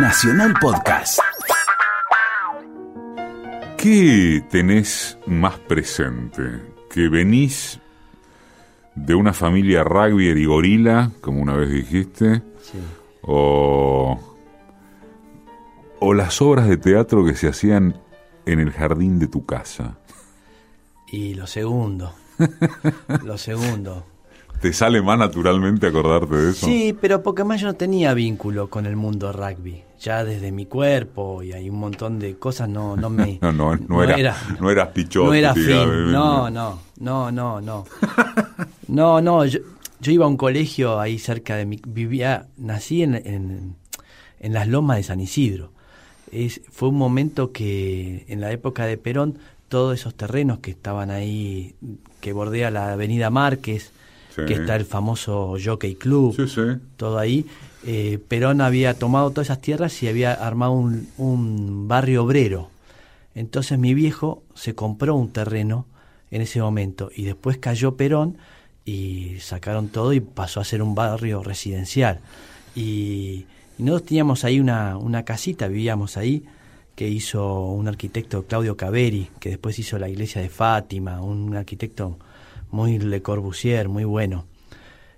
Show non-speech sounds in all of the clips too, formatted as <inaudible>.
Nacional Podcast. ¿Qué tenés más presente? ¿Que venís de una familia rugby y gorila, como una vez dijiste? Sí. O, o las obras de teatro que se hacían en el jardín de tu casa? Y lo segundo. <laughs> lo segundo. ¿Te sale más naturalmente acordarte de eso? Sí, pero porque más yo no tenía vínculo con el mundo rugby. Ya desde mi cuerpo y hay un montón de cosas no, no me... <laughs> No, no, no, era, no eras. No era fin, digamos. no, no, no, no, no. No, no, yo, yo iba a un colegio ahí cerca de mi... Vivía, nací en, en, en las lomas de San Isidro. Es, fue un momento que en la época de Perón todos esos terrenos que estaban ahí, que bordea la avenida Márquez, Sí. que está el famoso Jockey Club, Sí, sí. todo ahí. Eh, Perón había tomado todas esas tierras y había armado un, barrio obrero. Entonces mi viejo se compró un terreno en ese momento y después cayó Perón y sacaron todo y pasó a ser un barrio residencial. Y, y nosotros teníamos ahí una, una casita, vivíamos ahí, que hizo un arquitecto Claudio Caveri, que después hizo la iglesia de Fátima, un arquitecto muy Le Corbusier, muy bueno.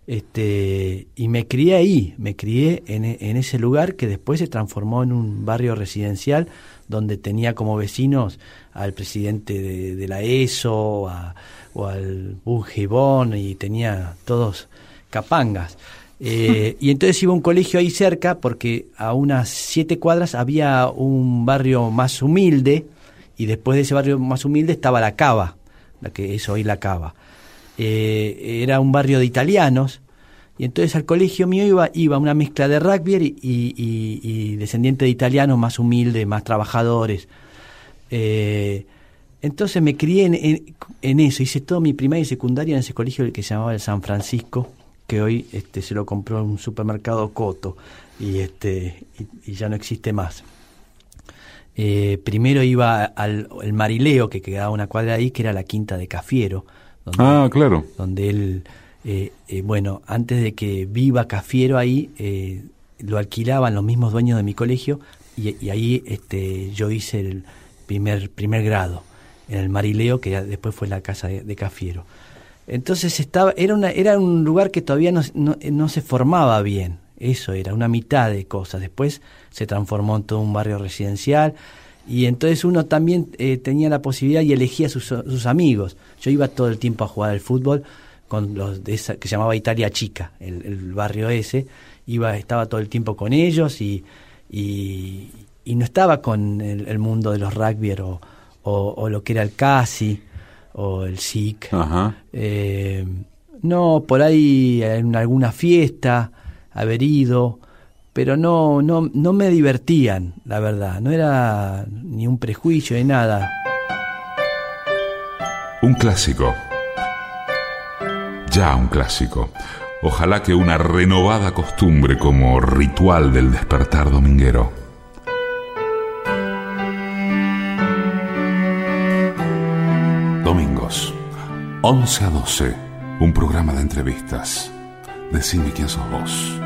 Este, y me crié ahí, me crié en, e- en ese lugar que después se transformó en un barrio residencial donde tenía como vecinos al presidente de, de la ESO a- o al Bungibón y tenía todos capangas. <laughs> Eh, y entonces iba a un colegio ahí cerca porque a unas siete cuadras había un barrio más humilde y después de ese barrio más humilde estaba la Cava, la que es hoy la Cava. Eh, era un barrio de italianos y entonces al colegio mío iba, iba una mezcla de rugby y, y, descendiente de italianos más humildes, más trabajadores. Eh, entonces me crié en, eso, hice toda mi primaria y secundaria en ese colegio que se llamaba el San Francisco, que hoy este, se lo compró en un supermercado Coto y, este, y, y ya no existe más. Eh, primero iba al el Marileo, que quedaba una cuadra ahí, que era la quinta de Cafiero, donde, Ah, claro. donde él, eh, eh, bueno, antes de que viva Cafiero ahí, eh, lo alquilaban los mismos dueños de mi colegio y, y ahí este, yo hice el primer, primer grado en el Marileo, que después fue la casa de, de Cafiero. Entonces estaba, era, una, era un lugar que todavía no, no, no se formaba bien, eso era, una mitad de cosas. Después se transformó en todo un barrio residencial y entonces uno también eh, tenía la posibilidad y elegía sus, sus amigos. Yo iba todo el tiempo a jugar al fútbol con los de esa que se llamaba Italia Chica, el, el barrio ese. Iba, estaba todo el tiempo con ellos y, y, y no estaba con el, el mundo de los rugby o, o, o lo que era el CASI o el SIC. Eh, no, por ahí en alguna fiesta, haber ido, pero no, no, no me divertían, la verdad. No era ni un prejuicio ni nada. Un clásico. Ya un clásico. Ojalá que una renovada costumbre como ritual del despertar dominguero. Domingos, 11 a 12, un programa de entrevistas. Decime quién sos vos.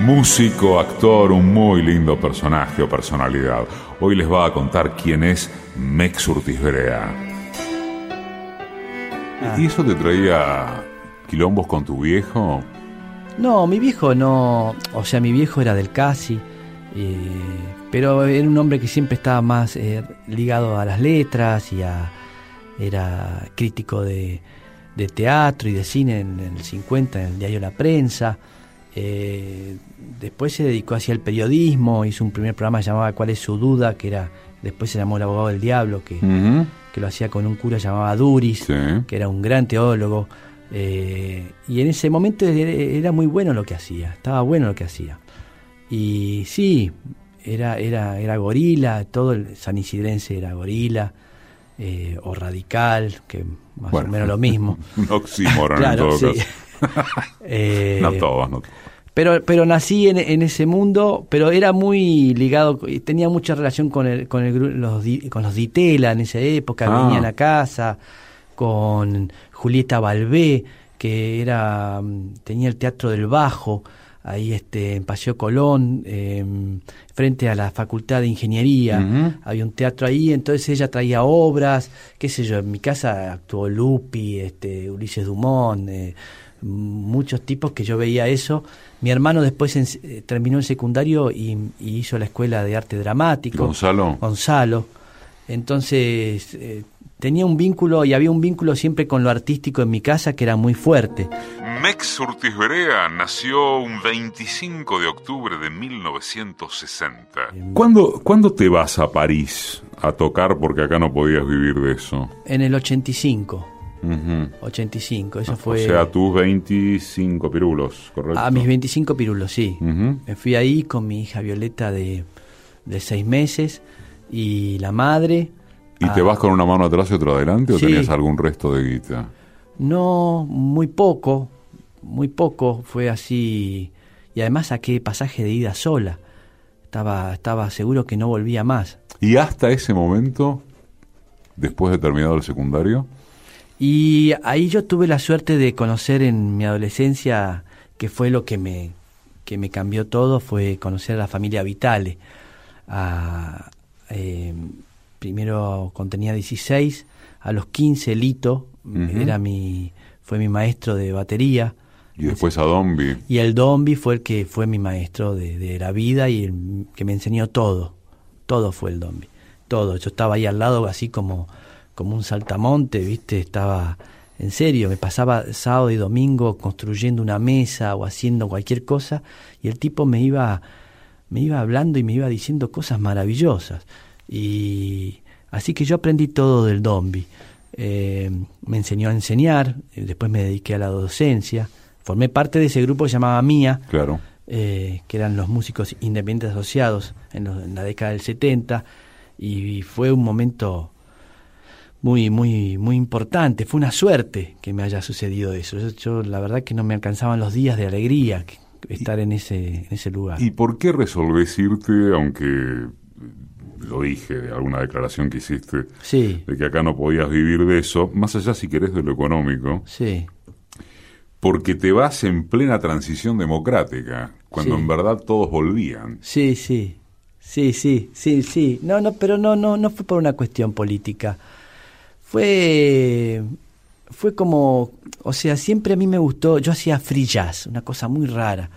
Músico, actor, un muy lindo personaje o personalidad. Hoy les va a contar quién es Mex Urtiz Berea. ¿Y eso te traía quilombos con tu viejo? No, mi viejo no, o sea, mi viejo era del CASI, eh, pero era un hombre que siempre estaba más eh, ligado a las letras y a, era crítico de, de teatro y de cine en, en el 50 en el diario La Prensa. Eh, después se dedicó hacia el periodismo, hizo un primer programa llamaba ¿Cuál es su duda? que era después se llamó El abogado del diablo, que, que lo hacía con un cura llamado Duris Sí. que era un gran teólogo. eh, y en ese momento era, muy bueno lo que hacía, estaba bueno lo que hacía. Y sí, era, era, era gorila, todo el san isidrense era gorila, eh, o radical, que más Bueno. o menos lo mismo. <laughs> Un oxímoron <laughs> Claro, en todo sí. caso. <laughs> Eh, No todos, no todos. Pero, pero nací en, en ese mundo, pero era muy ligado, tenía mucha relación con, el, con, el, los, con los Ditela en esa época, Ah. venían a casa, con Julieta Balbé, que era mm, tenía el Teatro del Bajo, ahí este, en Paseo Colón, em, frente a la Facultad de Ingeniería. Había un teatro ahí, entonces ella traía obras, qué sé yo, en mi casa actuó Lupi, este, Ulises Dumont, eh, muchos tipos que yo veía eso. Mi hermano después eh, terminó el secundario y, hizo la escuela de arte dramático. Gonzalo. Gonzalo. Entonces eh, tenía un vínculo y había un vínculo siempre con lo artístico en mi casa que era muy fuerte. Mex Urtiz Berea nació un 25 de octubre de 1960. ¿Cuándo, ¿Cuándo te vas a París a tocar porque acá no podías vivir de eso? En el 85. 85, eso fue... O sea, tus 25 pirulos, ¿correcto? A mis 25 pirulos, sí. Me fui ahí con mi hija Violeta de, de seis meses y la madre. ¿Y te vas con una mano atrás y otra adelante o tenías algún resto de guita? No, muy poco, muy poco, fue así. Y además saqué pasaje de ida sola. Estaba, estaba seguro que no volvía más. ¿Y hasta ese momento, después de terminado el secundario? Y ahí yo tuve la suerte de conocer en mi adolescencia, que fue lo que me, que me cambió todo, fue conocer a la familia Vitale. Eh, primero cuando tenía 16, a los 15 Lito era mi, fue mi maestro de batería. Y después a Dombi. Y el Dombi fue el que fue mi maestro de, de la vida y el que me enseñó todo. Todo fue el Dombi. Todo. Yo estaba ahí al lado así como como un saltamonte, ¿viste? Estaba en serio, me pasaba sábado y domingo construyendo una mesa o haciendo cualquier cosa y el tipo me iba me iba hablando y me iba diciendo cosas maravillosas. Y así que yo aprendí todo del Dombi. Eh, me enseñó a enseñar, eh, después me dediqué a la docencia, formé parte de ese grupo que se llamaba Mía, claro. Eh, que eran los músicos independientes asociados en, en, la década del 70, y fue un momento muy, muy, muy importante. Fue una suerte que me haya sucedido eso. Yo, la verdad que no me alcanzaban los días de alegría estar en ese, en ese lugar. ¿Y por qué resolvés irte, aunque lo dije de alguna declaración que hiciste, sí. de que acá no podías vivir de eso, más allá si querés de lo económico? Sí. Porque te vas en plena transición democrática, cuando en verdad todos volvían. Sí, sí. Sí, sí, sí, sí. No, no, pero no, no, no fue por una cuestión política fue fue como, o sea, siempre a mí me gustó, yo hacía free jazz, una cosa muy rara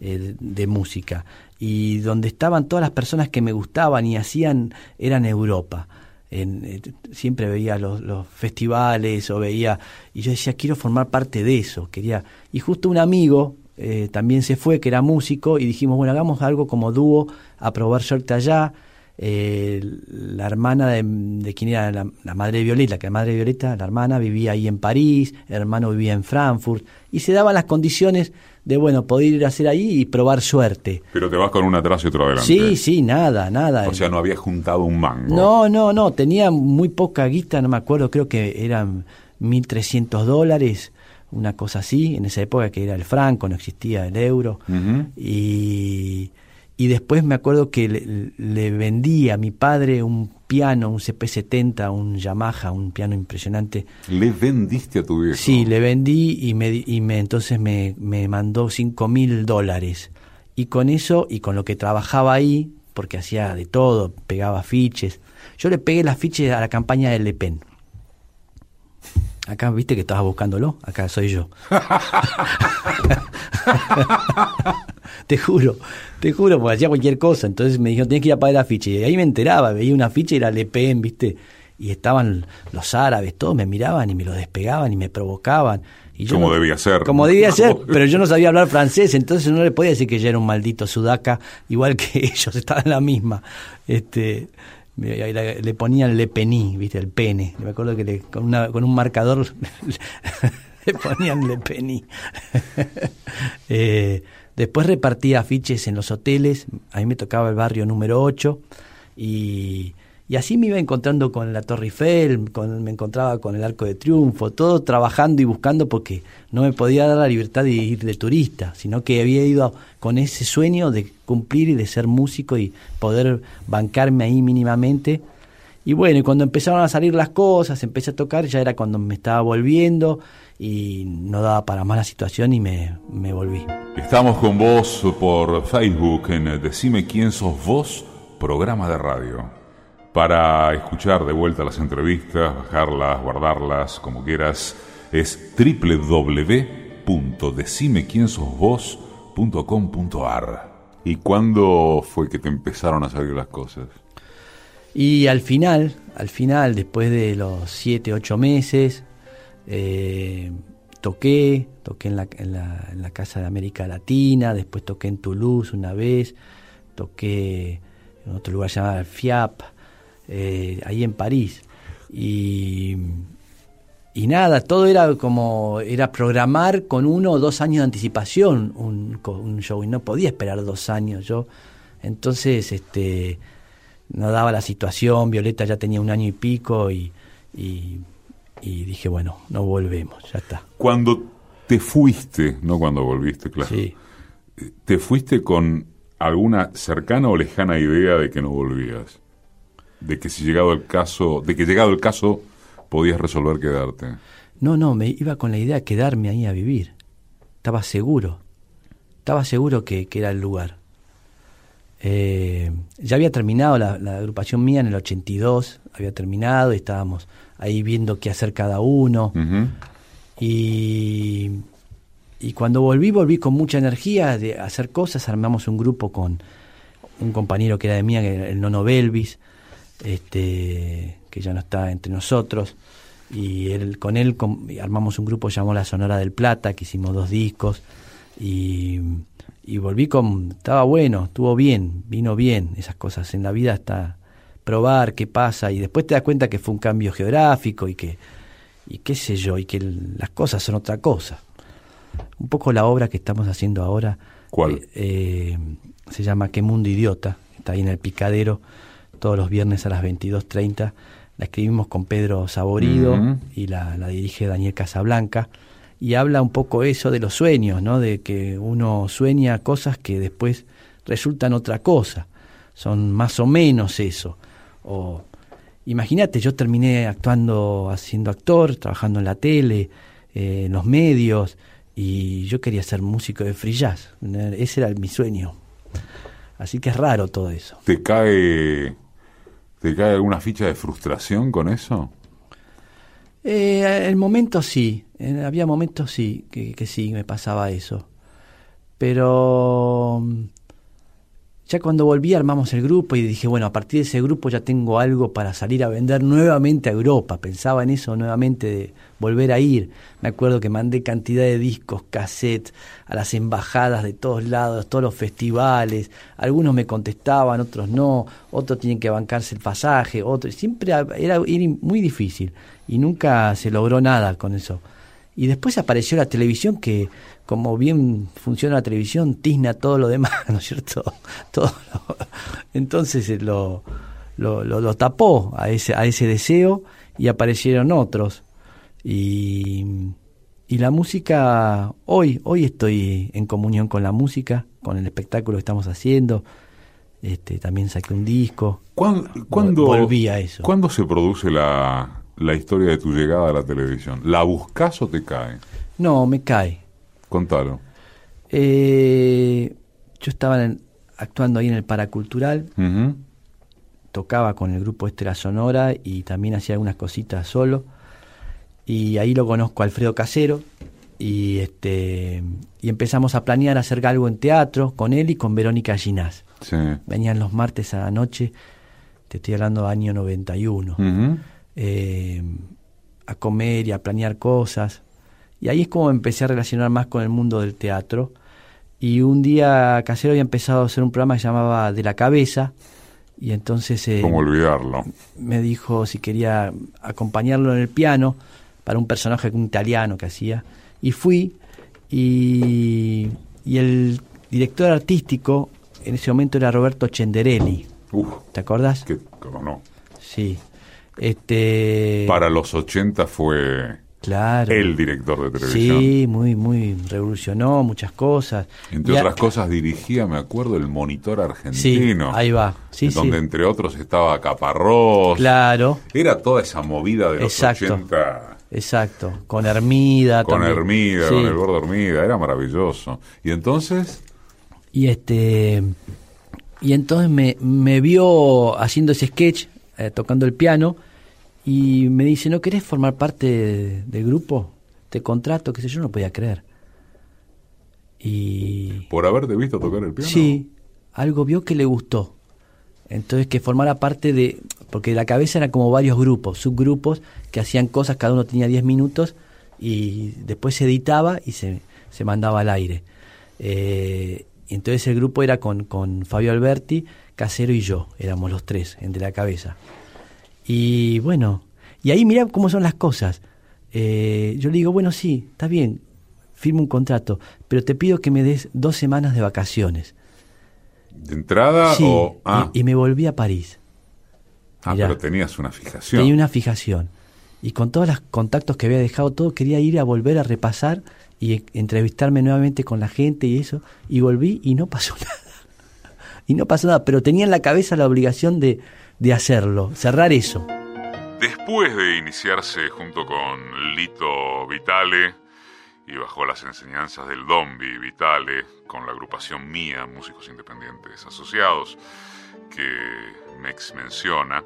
eh, de, música, y donde estaban todas las personas que me gustaban y hacían, eran Europa. En, eh, siempre veía los, festivales o veía, y yo decía, quiero formar parte de eso, quería, y justo un amigo eh, también se fue, que era músico, y dijimos, bueno, hagamos algo como dúo, a probar suerte allá, eh, la hermana de, de quien era la, madre de Violeta, que la madre de Violeta, la hermana, vivía ahí en París, el hermano vivía en Frankfurt, y se daban las condiciones de, bueno, poder ir a hacer ahí y probar suerte. Pero te vas con uno atrás y otro adelante. Sí, sí, nada, nada. O sea, no había juntado un mango. No, no, no, tenía muy poca guita, no me acuerdo, creo que eran 1.300 dólares, una cosa así, en esa época que era el franco, no existía el euro, y y después me acuerdo que le, vendí a mi padre un piano, un CP70, un Yamaha, un piano impresionante. ¿Le vendiste a tu viejo? Sí, le vendí y, me, y me, entonces me, me mandó cinco mil dólares. Y con eso, y con lo que trabajaba ahí, porque hacía de todo, pegaba fiches. Yo le pegué las fiches a la campaña de Le Pen. Acá, viste que estabas buscándolo, acá soy yo. <laughs> te juro, te juro, porque hacía cualquier cosa. Entonces me dijeron, tienes que ir a pagar la ficha. Y ahí me enteraba, veía una ficha y era Le Pen, ¿viste? Y estaban los árabes, todos me miraban y me lo despegaban y me provocaban. Y yo como debía ser. Como debía <laughs> ser, pero yo no sabía hablar francés, entonces no le podía decir que yo era un maldito sudaca, igual que <laughs> ellos, estaban en la misma. Este, le ponían Le Pení, ¿viste? El pene. Me acuerdo que le, con, una, con un marcador <laughs> le ponían Le Pení. eh, Después repartía afiches en los hoteles, a mí me tocaba el barrio número 8 y, y así me iba encontrando con la Torre Eiffel, con, me encontraba con el Arco de Triunfo, todo trabajando y buscando porque no me podía dar la libertad de ir de turista, sino que había ido con ese sueño de cumplir y de ser músico y poder bancarme ahí mínimamente. Y bueno, y cuando empezaron a salir las cosas, empecé a tocar, ya era cuando me estaba volviendo y no daba para más la situación y me, me volví. Estamos con vos por Facebook en Decime quién sos vos, programa de radio. Para escuchar de vuelta las entrevistas, bajarlas, guardarlas, como quieras, es www.decimequiensosvos.com.ar. ¿Y cuándo fue que te empezaron a salir las cosas? Y al final, al final, después de los siete, ocho meses, eh, toqué, toqué en la, Casa de América Latina, después toqué en Toulouse una vez, toqué en otro lugar llamado FIAP, eh, ahí en París. Y, y nada, todo era como, era programar con uno o dos años de anticipación un, show, y no podía esperar dos años yo. Entonces, este no daba la situación, Violeta ya tenía un año y pico y, dije, bueno, no volvemos, ya está. Cuando te fuiste, no cuando volviste, claro, sí. ¿te fuiste con alguna cercana o lejana idea de que no volvías? De que si llegado el caso, de que llegado el caso podías resolver quedarte. No, no, me iba con la idea de quedarme ahí a vivir. Estaba seguro. Estaba seguro que, que era el lugar. Eh, ya había terminado la, agrupación mía en el 82, había terminado y estábamos ahí viendo qué hacer cada uno. y, y cuando volví, volví con mucha energía de hacer cosas. Armamos un grupo con un compañero que era de mía, el Nono Belvis, este, que ya no está entre nosotros. Y él, con él armamos un grupo llamado La Sonora del Plata, que hicimos dos discos. Y y volví con, estaba bueno, estuvo bien, vino bien, esas cosas en la vida hasta probar qué pasa y después te das cuenta que fue un cambio geográfico y que, y qué sé yo, y que las cosas son otra cosa. Un poco la obra que estamos haciendo ahora ¿Cuál? Eh, eh, se llama Qué Mundo Idiota, está ahí en el Picadero todos los viernes a las 22.30. La escribimos con Pedro Saborido y la, la dirige Daniel Casablanca y habla un poco eso de los sueños, ¿no? De que uno sueña cosas que después resultan otra cosa. Son más o menos eso. O imagínate, yo terminé actuando, haciendo actor, trabajando en la tele, eh, en los medios, y yo quería ser músico de free jazz. Ese era mi sueño. Así que es raro todo eso. ¿Te cae, te cae alguna ficha de frustración con eso? Eh, el momento sí, había momentos sí, que, que, sí, me pasaba eso. Pero ya cuando volví armamos el grupo y dije, bueno, a partir de ese grupo ya tengo algo para salir a vender nuevamente a Europa. Pensaba en eso nuevamente, de volver a ir. Me acuerdo que mandé cantidad de discos, cassettes a las embajadas de todos lados, todos los festivales. Algunos me contestaban, otros no. Otros tienen que bancarse el pasaje, otros. Siempre era, era muy difícil y nunca se logró nada con eso. Y después apareció la televisión que, como bien funciona la televisión, tizna todo lo demás, <laughs> ¿no es cierto? Todo <laughs> entonces eh, lo, lo, lo, tapó a ese, a ese deseo y aparecieron otros. Y, y la música, hoy, hoy estoy en comunión con la música, con el espectáculo que estamos haciendo. Este, también saqué un disco. ¿Cuándo, volví a eso? ¿Cuándo se produce la, la historia de tu llegada a la televisión? ¿La buscas o te cae? No, me cae. Contalo. Eh, yo estaba actuando ahí en el Paracultural, tocaba con el grupo Estela Sonora y también hacía algunas cositas solo. Y ahí lo conozco a Alfredo Casero y este y empezamos a planear hacer algo en teatro con él y con Verónica Ginás. Venían los martes a la noche, te estoy hablando año 91 eh, a comer y a planear cosas. Y ahí es como empecé a relacionar más con el mundo del teatro. Y un día Casero había empezado a hacer un programa que se llamaba De la Cabeza. Y entonces... Eh, ¿Cómo olvidarlo? Me dijo si quería acompañarlo en el piano para un personaje un italiano que hacía. Y fui y, y el director artístico en ese momento era Roberto Cenderelli. ¿Te acordás? Que, no? Sí. Este... Para los 80 fue Claro. El director de televisión. Sí, muy, muy, revolucionó muchas cosas. Entre otras cosas dirigía, me acuerdo, el Monitor Argentino. Sí, ahí va. Sí, donde entre otros estaba Caparrós. Claro. Era toda esa movida de los Exacto. 80. Exacto. Con Hermida Con también. Hermida, Sí. con el gordo Hermida. Era maravilloso. Y entonces, Y este y entonces me, me vio haciendo ese sketch, eh, tocando el piano, y me dice, ¿no querés formar parte de- del grupo? Te contrato, qué sé yo, no podía creer. Y por haberte visto tocar el piano. sí, algo vio que le gustó. Entonces que formara parte de, porque la cabeza era como varios grupos, subgrupos, que hacían cosas, cada uno tenía 10 minutos, y después se editaba y se, se mandaba al aire. Eh, y entonces el grupo era con, con Fabio Alberti, Casero y yo, éramos los tres, entre la cabeza. Y bueno, y ahí mira cómo son las cosas. Eh, yo le digo, bueno, sí, está bien, firmo un contrato, pero te pido que me des dos semanas de vacaciones. ¿De entrada Sí, o.? Ah, y, y me volví a París. ah, mirá. pero tenías una fijación. Tenía una fijación. Y con todos los contactos que había dejado, todo, quería ir a volver a repasar y e- entrevistarme nuevamente con la gente y eso. Y volví y no pasó <laughs> nada. Y no pasó nada, pero tenía en la cabeza la obligación de, de hacerlo, cerrar eso. Después de iniciarse junto con Lito Vitale y bajo las enseñanzas del Dombi Vitale, con la agrupación Mía, Músicos Independientes Asociados, que Mex menciona,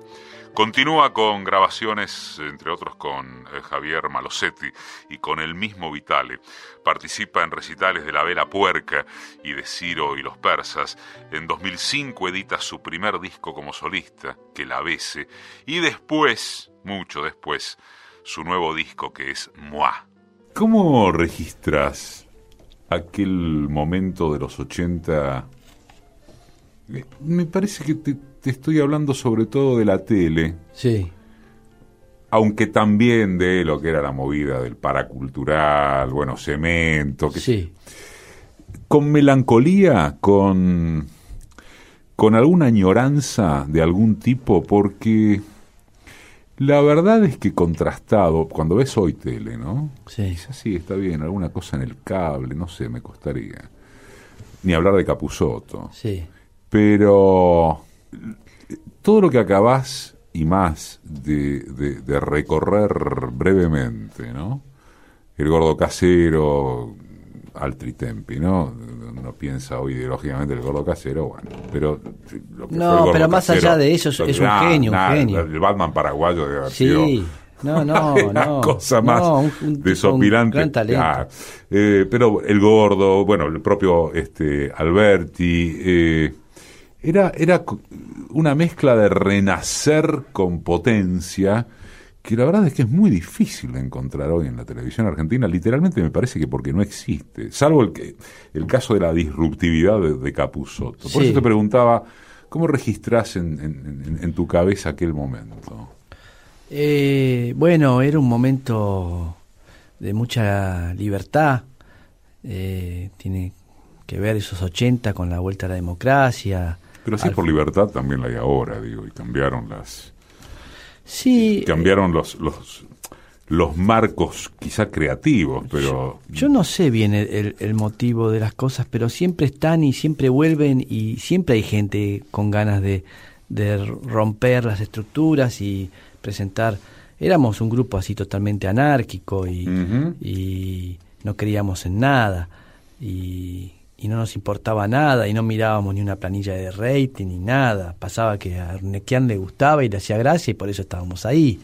continúa con grabaciones, entre otros con eh, Javier Malosetti y con el mismo Vitale. Participa en recitales de La Vela Puerca y de Ciro y los Persas. En 2005 edita su primer disco como solista, Que la Bese, y después, mucho después, su nuevo disco que es Moi. ¿Cómo registras aquel momento de los 80? Eh, Me parece que te, te estoy hablando sobre todo de la tele, Sí, aunque también de lo que era la movida del paracultural, bueno, cemento, que sí. con melancolía, con, con alguna añoranza de algún tipo, porque la verdad es que contrastado, cuando ves hoy tele, ¿no? Sí. Quizás sí, está bien, alguna cosa en el cable, no sé, me costaría. Ni hablar de Capusotto. Sí, Pero todo lo que acabás y más de, de- de recorrer brevemente, ¿no? El gordo casero, Altri Tempi, ¿no? Uno piensa hoy ideológicamente el gordo casero, bueno, pero... lo que No, fue el gordo pero más casero, allá de eso, es- un nah, genio, un genio. El Batman paraguayo debe haber sido sí. No, <laughs> no, una no. cosa más No, un- desopilante. gran. Ah, eh, pero el gordo, bueno, el propio este Alberti, eh, era, era una mezcla de renacer con potencia que la verdad es que es muy difícil de encontrar hoy en la televisión argentina, literalmente me parece que porque no existe, salvo el, que, el caso de la disruptividad de, de Capusotto. Por Sí. eso te preguntaba, ¿cómo registrás en, en- en- en tu cabeza aquel momento? Eh, bueno, era un momento de mucha libertad. Eh, tiene que ver esos 80 con la vuelta a la democracia. Pero Al- por libertad también la hay ahora, digo, y cambiaron las Sí, cambiaron los los los marcos quizá creativos, pero yo no sé bien el, el- el motivo de las cosas, pero siempre están y siempre vuelven y siempre hay gente con ganas de, de romper las estructuras y presentar. Éramos un grupo así totalmente anárquico y, y no creíamos en nada. Y, y no nos importaba nada y no mirábamos ni una planilla de rating ni nada. Pasaba que a Arnequian le gustaba y le hacía gracia y por eso estábamos ahí.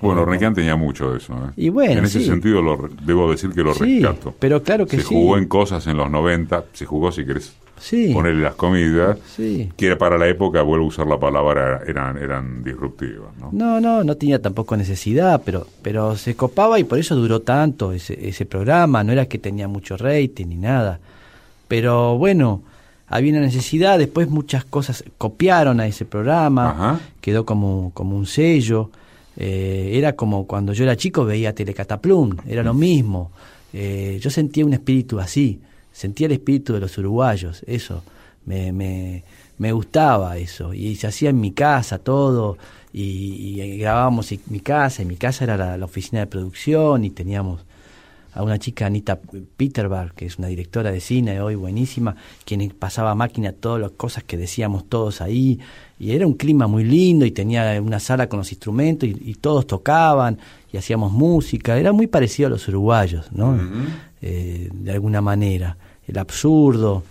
bueno, Eh, Requián tenía mucho de eso. ¿eh? Y bueno, en ese sí. sentido lo debo decir que lo Sí, rescato. pero claro que se sí. jugó en cosas en los 90, se jugó si querés Sí. ponerle las comidas, Sí. que para la época, vuelvo a usar la palabra, eran eran disruptivas, ¿no? No, no, no tenía tampoco necesidad, pero, pero se copaba y por eso duró tanto ese, ese programa. No era que tenía mucho rating ni nada. Pero bueno, había una necesidad. Después muchas cosas copiaron a ese programa. Ajá. Quedó como, como un sello. Eh, era como cuando yo era chico veía Telecataplum. Era lo mismo. Eh, yo sentía un espíritu así. Sentía el espíritu de los uruguayos. Eso. Me, me, me gustaba eso. Y se hacía en mi casa todo. y, grabábamos en mi casa, y mi casa era la, oficina de producción y teníamos a una chica, Anita Peterberg, que es una directora de cine hoy buenísima, quien pasaba a máquina todas las cosas que decíamos todos ahí, y era un clima muy lindo y tenía una sala con los instrumentos y, todos tocaban y hacíamos música, era muy parecido a los uruguayos, ¿no? Eh, de alguna manera, el absurdo.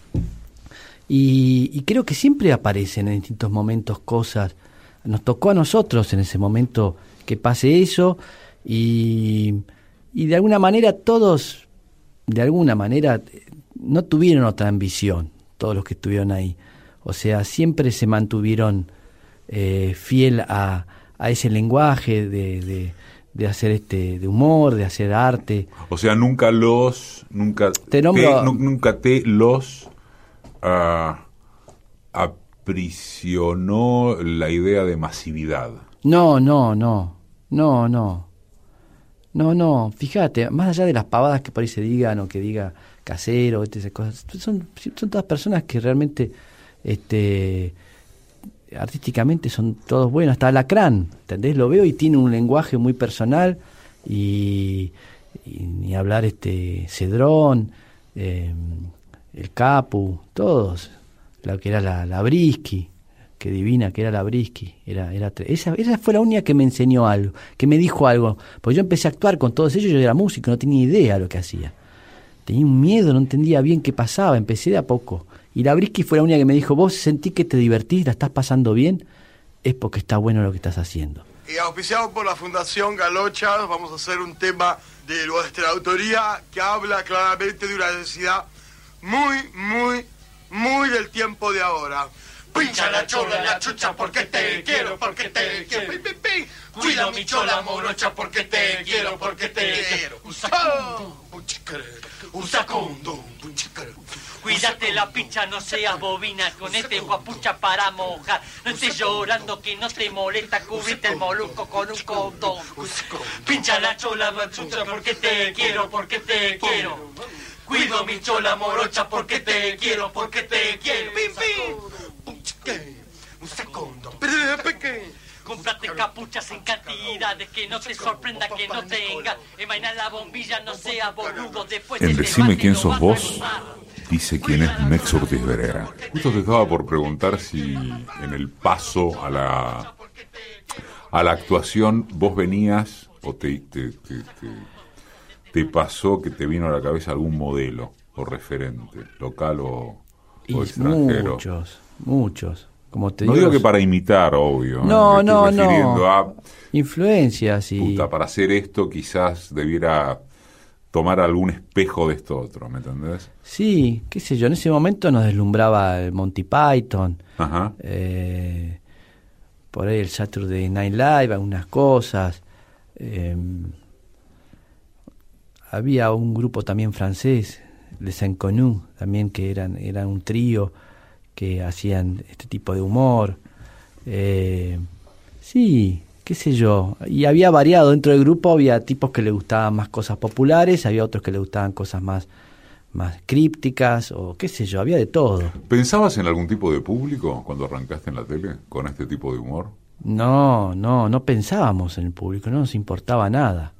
Y, y creo que siempre aparecen en distintos momentos cosas nos tocó a nosotros en ese momento que pase eso y, y de alguna manera todos, de alguna manera, no tuvieron otra ambición, todos los que estuvieron ahí. O sea, siempre se mantuvieron eh, fiel a, a, ese lenguaje de, de, hacer este de humor, de hacer arte. O sea, nunca los, nunca te, nunca te los uh, prisionó la idea de masividad. No, no, no, no, no. No, no, fíjate, más allá de las pavadas que por ahí se digan o que diga casero, este, cosas, son, todas personas que realmente este, artísticamente son todos buenos, hasta Lacrán, ¿entendés? Lo veo y tiene un lenguaje muy personal y, ni hablar este Cedrón, eh, el Capu, todos, la que era la, la Brisky, que divina que era la Brisky. Era, era, esa, esa fue la única que me enseñó algo, que me dijo algo. Pues yo empecé a actuar con todos ellos, yo era músico, no tenía idea de lo que hacía. Tenía un miedo, no entendía bien qué pasaba, empecé de a poco. Y la Brisky fue la única que me dijo, vos sentí que te divertís, la estás pasando bien, es porque está bueno lo que estás haciendo. Y auspiciado por la Fundación Galocha, vamos a hacer un tema de nuestra autoría que habla claramente de una necesidad muy, muy muy del tiempo de ahora. Pincha la chola, la chucha porque te quiero, porque te quiero. Cuida mi chola morocha porque te quiero, porque te quiero. Usa condón, Cuídate la pincha, no seas bobina con este guapucha para mojar. No estés llorando que no te molesta cubrirte el molusco con un condón. Pincha la chola, la chucha porque te quiero, porque te quiero. Cuido mi chola morocha porque te quiero, porque te quiero. Pim, pim. Un segundo. Comprate capuchas en cantidades que no te sorprenda que no tengas. Emaina la bombilla, no sea boludo. Después en Decime quién sos vos, dice quién es Mex Ortiz Verera. Justo te estaba por preguntar si en el paso a la, a la actuación vos venías o te, te, te ¿Te pasó que te vino a la cabeza algún modelo o referente, local o, extranjero? Muchos, muchos. Como te no digo, que para imitar, obvio. No, no, no. Influencias y... Puta, para hacer esto quizás debiera tomar algún espejo de esto otro, ¿me entendés? Sí, qué sé yo, en ese momento nos deslumbraba el Monty Python, Ajá. Eh, por ahí el Saturday Night Live, algunas cosas. Eh, había un grupo también francés, Les Inconnus, también que eran, eran un trío que hacían este tipo de humor. Eh, sí, qué sé yo. Y había variado dentro del grupo, había tipos que le gustaban más cosas populares, había otros que le gustaban cosas más, más crípticas, o qué sé yo, había de todo. ¿Pensabas en algún tipo de público cuando arrancaste en la tele con este tipo de humor? No, no, no pensábamos en el público, no nos importaba nada.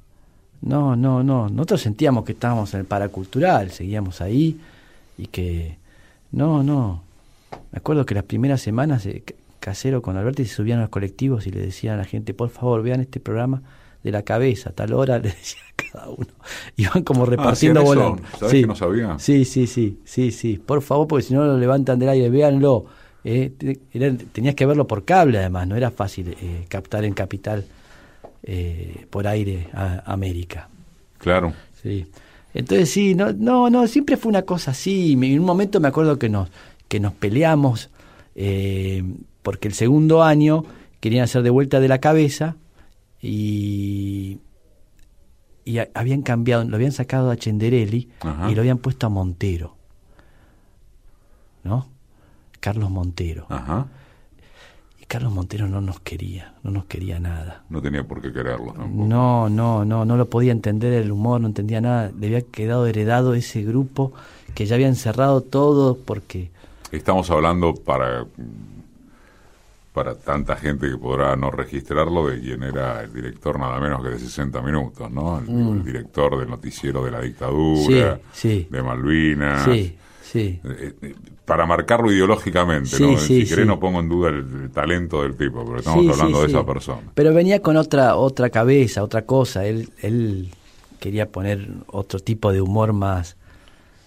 No, no, no. Nosotros sentíamos que estábamos en el paracultural, seguíamos ahí y que... No, no. Me acuerdo que las primeras semanas de Casero con Alberti se subían a los colectivos y le decían a la gente, por favor, vean este programa de la cabeza, a tal hora, <laughs> le decían a cada uno. Iban como ah, repartiendo ah, ¿Sabes sí. que no sabía? Sí, sí, sí, sí, sí. Por favor, porque si no lo levantan del aire, véanlo. Eh, tenías que verlo por cable además, no era fácil eh, captar en capital eh, por aire a América. Claro. Sí. Entonces sí, no, no, no, siempre fue una cosa así. En un momento me acuerdo que nos, que nos peleamos eh, porque el segundo año querían hacer de vuelta de la cabeza y, y habían cambiado, lo habían sacado a Chenderelli y lo habían puesto a Montero. ¿No? Carlos Montero. Ajá. Carlos Montero no nos quería, no nos quería nada. No tenía por qué quererlo. No, no, no, no lo podía entender el humor, no entendía nada. Le había quedado heredado ese grupo que ya habían cerrado todo porque... Estamos hablando para, para tanta gente que podrá no registrarlo, de quien era el director nada menos que de 60 minutos, ¿no? El, Mm. director del noticiero de la dictadura, Sí, sí. de Malvinas. Sí, sí. Eh, eh, para marcarlo ideológicamente, Sí, ¿no? si querés no pongo en duda el, el talento del tipo, pero estamos hablando de esa persona. Pero venía con otra otra cabeza, otra cosa. Él, él quería poner otro tipo de humor más,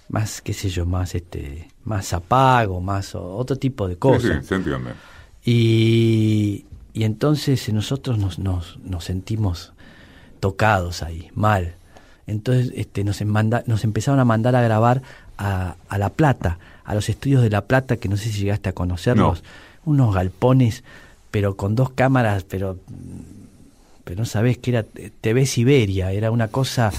más qué sé yo, más este, más apago, más otro tipo de Sí, cosas. sí, entiende. Y, y entonces eh, nosotros nos, nos, nos sentimos tocados ahí, mal. Entonces este, nos, manda- nos empezaron a mandar a grabar a, a La Plata, a los estudios de La Plata, que no sé si llegaste a conocerlos, unos galpones, pero con dos cámaras, pero pero no sabés que era TV Siberia, era una cosa,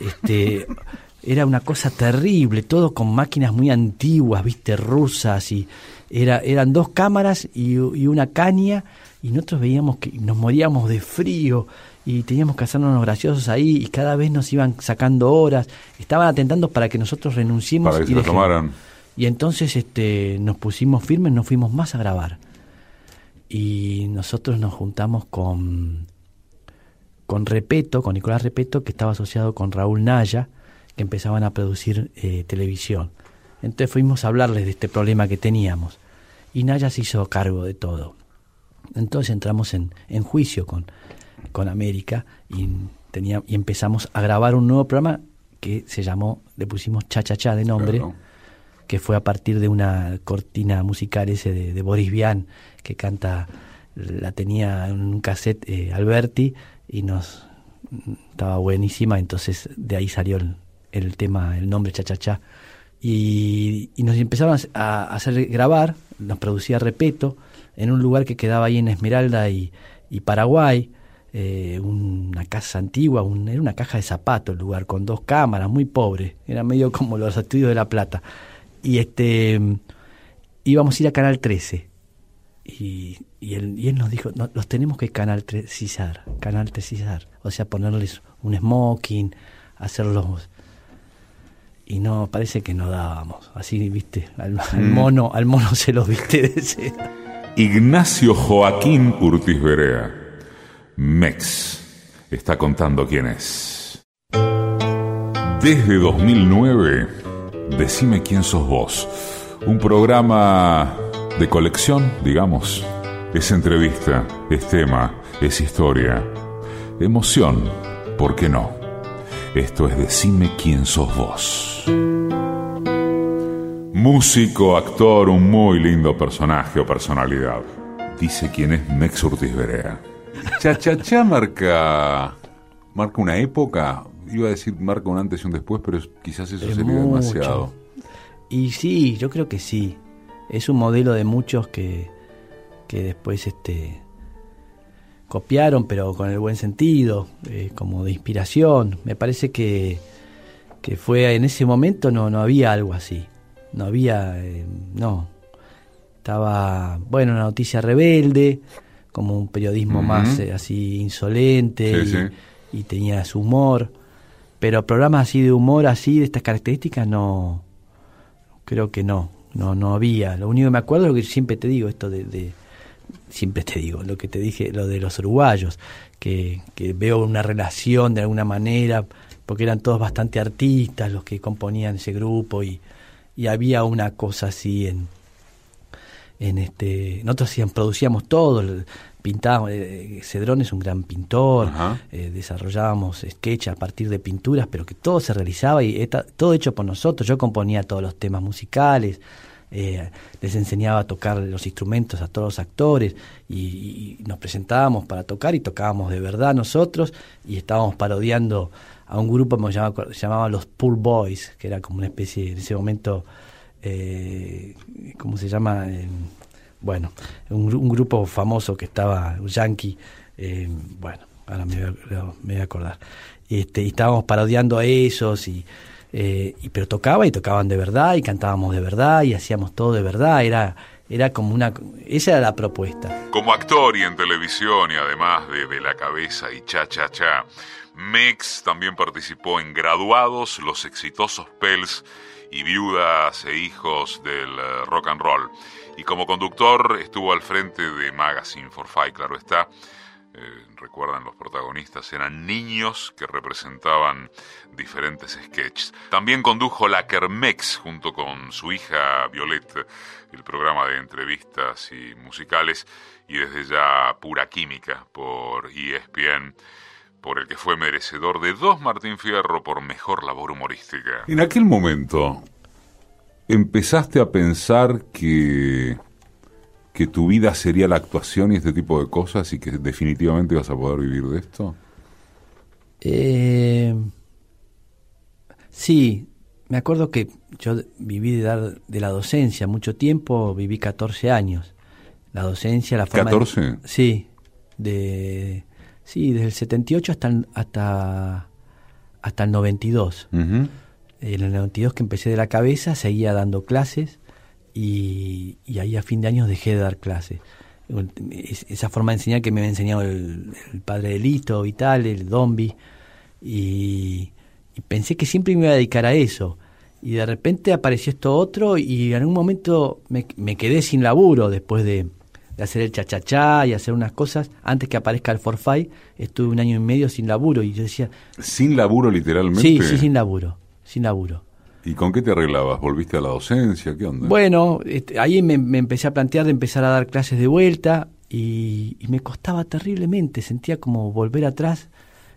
este, <laughs> era una cosa terrible, todo con máquinas muy antiguas, viste, rusas, y era, eran dos cámaras y, y una caña, y nosotros veíamos que nos moríamos de frío, y teníamos que hacernos los graciosos ahí, y cada vez nos iban sacando horas, estaban atentando para que nosotros renunciemos Para que y se lo tomaran. Y entonces este, nos pusimos firmes, no fuimos más a grabar. Y nosotros nos juntamos con, con Repeto, con Nicolás Repeto, que estaba asociado con Raúl Naya, que empezaban a producir eh, televisión. Entonces fuimos a hablarles de este problema que teníamos. Y Naya se hizo cargo de todo. Entonces entramos en, en juicio con, con América y, tenía, y empezamos a grabar un nuevo programa que se llamó, le pusimos Cha Cha Cha de nombre Claro. que fue a partir de una cortina musical ese de, de Boris Vian, que canta, la tenía en un cassette eh, Alberti y nos estaba buenísima, entonces de ahí salió el, el tema, el nombre Cha Cha Cha. Y, nos empezaron a, hacer grabar, nos producía Repeto, en un lugar que quedaba ahí en Esmeralda y, Paraguay, eh, una casa antigua, un- era una caja de zapatos el lugar, con dos cámaras, muy pobre, era medio como los estudios de La Plata. Y este íbamos a ir a Canal 13. Y, y, él, nos dijo, "No, los tenemos que canal canal canal o sea, ponerles un smoking, hacerlos y no, parece que no dábamos, así, viste, al, al Mm. mono, al mono se los viste de ese. Ignacio Joaquín Urtiz Berea. Mex está contando quién es. Desde 2009, Decime quién sos vos. Un programa de colección, digamos. Es entrevista, es tema, es historia. Emoción, ¿por qué no? Esto es Decime quién sos vos. Músico, actor, un muy lindo personaje o personalidad. Dice quién es Mex Urtiz Berea. Cha Cha Cha marca, marca una época. Iba a decir marca un antes y un después, pero quizás eso Es sería mucho. demasiado. Y sí, yo creo que sí. Es un modelo de muchos que, que después este copiaron, pero con el buen sentido, eh, como de inspiración. Me parece que, que fue en ese momento no, no había algo así. No había, eh, no. Estaba, bueno, una noticia rebelde, como un periodismo más eh, así insolente Sí, y, sí. y tenía su humor. Pero programas así de humor, así, de estas características, no, creo que no, no, no había. Lo único que me acuerdo es lo que siempre te digo, esto de, de- siempre te digo, lo que te dije, lo de los uruguayos, que, que veo una relación de alguna manera, porque eran todos bastante artistas los que componían ese grupo y, y había una cosa así en, en este, nosotros hacíamos- producíamos todo, pintábamos, eh, Cedrón es un gran pintor, eh, desarrollábamos sketch a partir de pinturas, pero que todo se realizaba y todo hecho por nosotros. Yo componía todos los temas musicales, eh, les enseñaba a tocar los instrumentos a todos los actores y, y nos presentábamos para tocar y tocábamos de verdad nosotros y estábamos parodiando a un grupo que se llamaba, llamaba los Pool Boys, que era como una especie, en ese momento, eh, ¿cómo se llama? Eh, bueno, un, gru- un grupo famoso que estaba, un yankee, eh, bueno, ahora me voy a, me voy a acordar. Este, y estábamos parodiando a esos, y, eh, y, pero tocaba y tocaban de verdad, y cantábamos de verdad, y hacíamos todo de verdad, era, era como una, esa era la propuesta. Como actor y en televisión y además de De la Cabeza y Cha Cha Cha, Mex también participó en Graduados, Los Exitosos Pels y viudas e hijos del eh, rock and roll. Y como conductor estuvo al frente de Magazine for Five, claro está. Eh, recuerdan los protagonistas, eran niños que representaban diferentes sketches. También condujo la Kermex junto con su hija Violette, el programa de entrevistas y musicales, y desde ya Pura Química por ESPN por el que fue merecedor de dos Martín Fierro por mejor labor humorística. En aquel momento, ¿empezaste a pensar que, que tu vida sería la actuación y este tipo de cosas y que definitivamente ibas a poder vivir de esto? Eh, sí, me acuerdo que yo viví de, dar, de la docencia mucho tiempo, viví 14 años. La docencia, la forma... ¿14? sí, de Sí, desde el 78 hasta el, hasta, hasta el 92. En el 92 que empecé de la cabeza, seguía dando clases y, ahí a fin de año dejé de dar clases. Esa forma de enseñar que me había enseñado el, padre de Lito y tal, el Dombi, y, pensé que siempre me iba a dedicar a eso. Y de repente apareció esto otro y en un momento me, me quedé sin laburo después de, de hacer el chachachá y hacer unas cosas antes que aparezca el Forfait. Estuve un año y medio sin laburo y yo decía... ¿Sin laburo literalmente? Sí, sí, sin laburo, sin laburo. ¿Y con qué te arreglabas? ¿Volviste a la docencia? ¿Qué onda? Bueno, este, ahí me, empecé a plantear de empezar a dar clases de vuelta y, me costaba terriblemente, sentía como volver atrás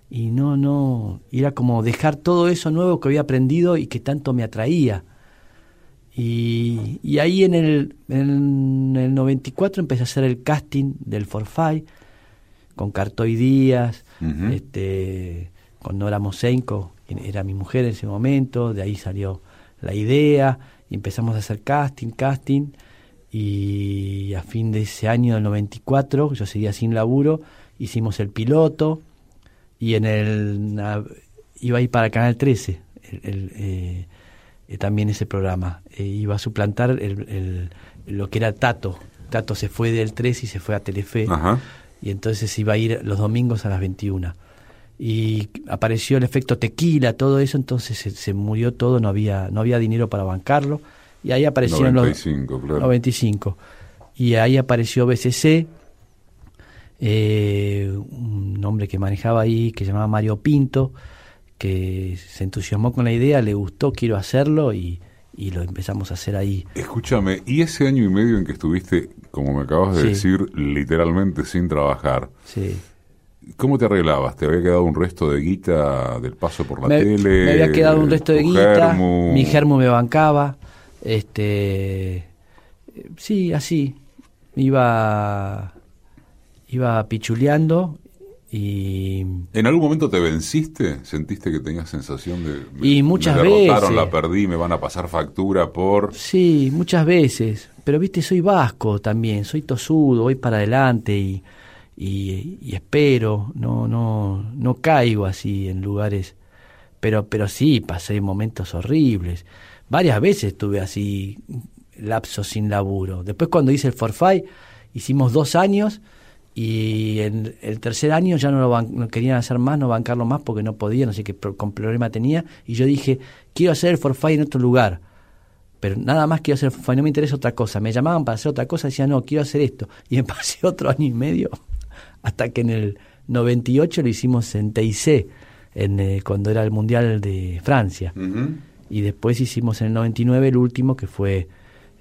y no, no, era como dejar todo eso nuevo que había aprendido y que tanto me atraía. Y, ahí en el, en el 94 empecé a hacer el casting del Forfait con Cartoy Díaz, este, con Nora Mosenko, era mi mujer en ese momento, de ahí salió la idea, y empezamos a hacer casting, casting, y a fin de ese año del 94, yo seguía sin laburo, hicimos el piloto, y en el iba a ir para Canal 13, el, eh, eh, también ese programa. Eh, iba a suplantar el, lo que era Tato. Tato se fue del 3 y se fue a Telefe. Y entonces iba a ir los domingos a las 21. Y apareció el efecto tequila, todo eso, entonces se, murió todo, no había, no había dinero para bancarlo. Y ahí aparecieron 95, los... Claro. 95. Y ahí apareció BCC, eh, un hombre que manejaba ahí, que se llamaba Mario Pinto, que se entusiasmó con la idea, le gustó, quiero hacerlo y, lo empezamos a hacer ahí. Escúchame, ¿y ese año y medio en que estuviste, como me acabas de decir, literalmente sin trabajar? Sí. ¿Cómo te arreglabas? ¿Te había quedado un resto de guita del paso por la tele? Me había quedado un resto de guita, mi germo me bancaba, este, sí, así, iba, iba pichuleando y ¿En algún momento te venciste? ¿Sentiste que tenías sensación de... y muchas me derrotaron, la perdí, me van a pasar factura por... Sí, muchas veces. Pero viste, soy vasco también, soy tosudo, voy para adelante y, y, espero, no, no, no caigo así en lugares... Pero, pero sí, pasé momentos horribles. Varias veces tuve así lapsos sin laburo. Después cuando hice el forfait, hicimos dos años y en el tercer año ya no lo no querían hacer más, no bancarlo más porque no podían, así que con problema tenía. Y yo dije, quiero hacer el forfait en otro lugar, pero nada más quiero hacer el forfait, no me interesa otra cosa. Me llamaban para hacer otra cosa, decía, no, quiero hacer esto. Y me pasé otro año y medio, hasta que en el 98 lo hicimos en TIC, en, eh, cuando era el Mundial de Francia. Y después hicimos en el 99 el último, que fue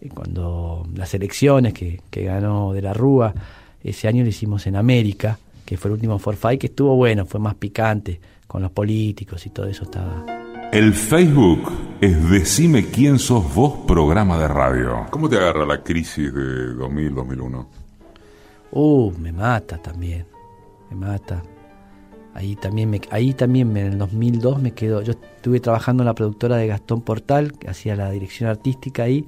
eh, cuando las elecciones que, que ganó de la Rúa ese año lo hicimos en América, que fue el último Forfait, que estuvo bueno, fue más picante, con los políticos y todo eso estaba. El Facebook es Decime quién sos vos, programa de radio. ¿Cómo te agarra la crisis de 2000-2001? Uh, me mata también, me mata. Ahí también, me, ahí también en el 2002 me quedo, yo estuve trabajando en la productora de Gastón Portal, que hacía la dirección artística ahí,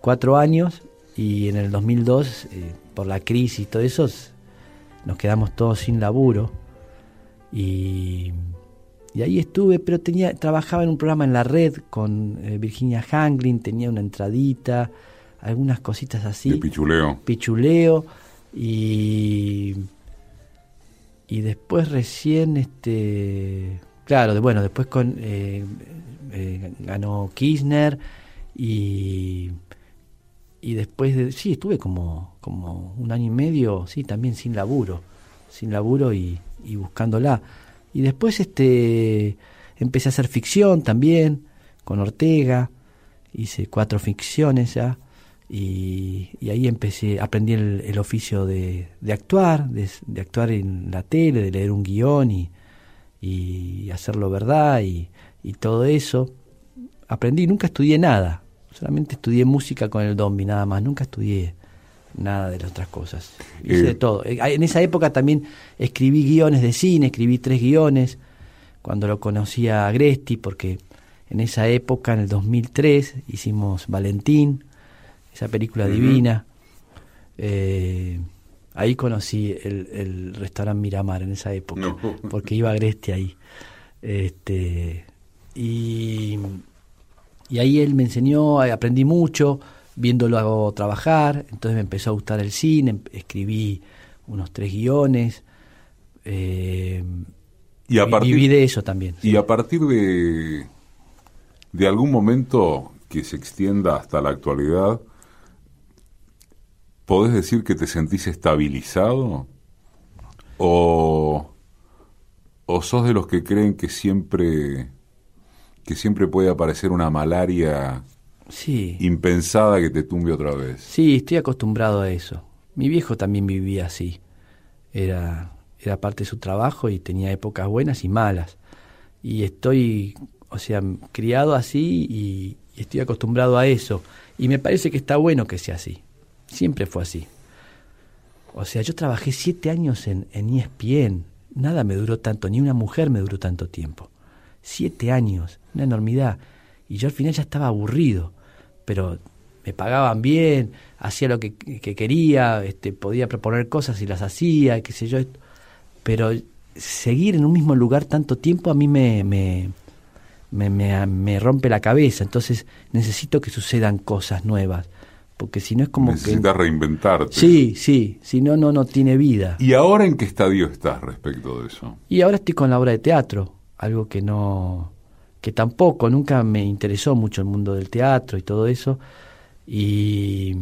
cuatro años, y en el 2002 por la crisis y todo eso, nos quedamos todos sin laburo. Y, ahí estuve, pero tenía trabajaba en un programa en la red con eh, Virginia Hanglin, tenía una entradita, algunas cositas así. De pichuleo. Pichuleo. Y, y después recién, este Claro, de, bueno, después con eh, eh, ganó Kirchner y y después de, sí, estuve como, como un año y medio, sí, también sin laburo, sin laburo y, y buscándola. Y después este empecé a hacer ficción también, con Ortega, hice cuatro ficciones ya, y, ahí empecé, aprendí el, oficio de, de actuar, de, actuar en la tele, de leer un guion y, y hacerlo verdad y, y todo eso. Aprendí, nunca estudié nada, Solamente estudié música con el Dombi, nada más. Nunca estudié nada de las otras cosas. Hice de eh, todo. Eh, en esa época también escribí guiones de cine, escribí tres guiones cuando lo conocí a Agresti, porque en esa época, en el 2003, hicimos Valentín, esa película divina. Eh, ahí conocí el, restaurante Miramar en esa época, <laughs> porque iba Agresti ahí. Este, y y ahí él me enseñó, eh, aprendí mucho, viéndolo trabajar, entonces me empezó a gustar el cine, escribí unos tres guiones, eh, y a partir, viví de eso también. Y a partir de, de algún momento que se extienda hasta la actualidad, ¿podés decir que te sentís estabilizado? ¿O, o sos de los que creen que siempre que siempre puede aparecer una malaria sí. impensada que te tumbe otra vez. Sí, estoy acostumbrado a eso. Mi viejo también vivía así. Era, era parte de su trabajo y tenía épocas buenas y malas. Y estoy, o sea, criado así y, estoy acostumbrado a eso. Y me parece que está bueno que sea así. Siempre fue así. O sea, yo trabajé siete años en, en ESPN. Nada me duró tanto, ni una mujer me duró tanto tiempo. Siete años, una enormidad. Y yo al final ya estaba aburrido, pero me pagaban bien, hacía lo que, quería, este, podía proponer cosas y las hacía, qué sé yo. Pero seguir en un mismo lugar tanto tiempo a mí me, me, me, me, rompe la cabeza. Entonces necesito que sucedan cosas nuevas. Porque si no es como Necesitas reinventarte. Sí, sí, si no, no, no tiene vida. ¿Y ahora en qué estadio estás respecto de eso? Y ahora estoy con la obra de teatro algo que no que tampoco nunca me interesó mucho el mundo del teatro y todo eso y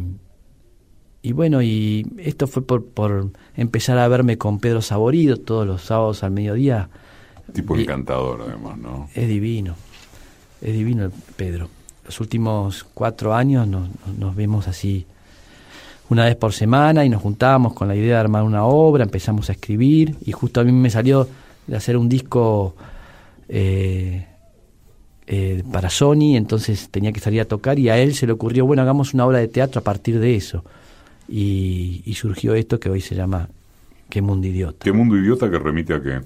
y bueno y esto fue por, por empezar a verme con Pedro Saborido todos los sábados al mediodía tipo encantador además no es divino es divino el Pedro los últimos cuatro años nos, nos vemos así una vez por semana y nos juntábamos con la idea de armar una obra empezamos a escribir y justo a mí me salió de hacer un disco eh, eh, para Sony, entonces tenía que salir a tocar y a él se le ocurrió, bueno, hagamos una obra de teatro a partir de eso. Y, surgió esto que hoy se llama ¿Qué mundo idiota? ¿Qué mundo idiota que remite a qué?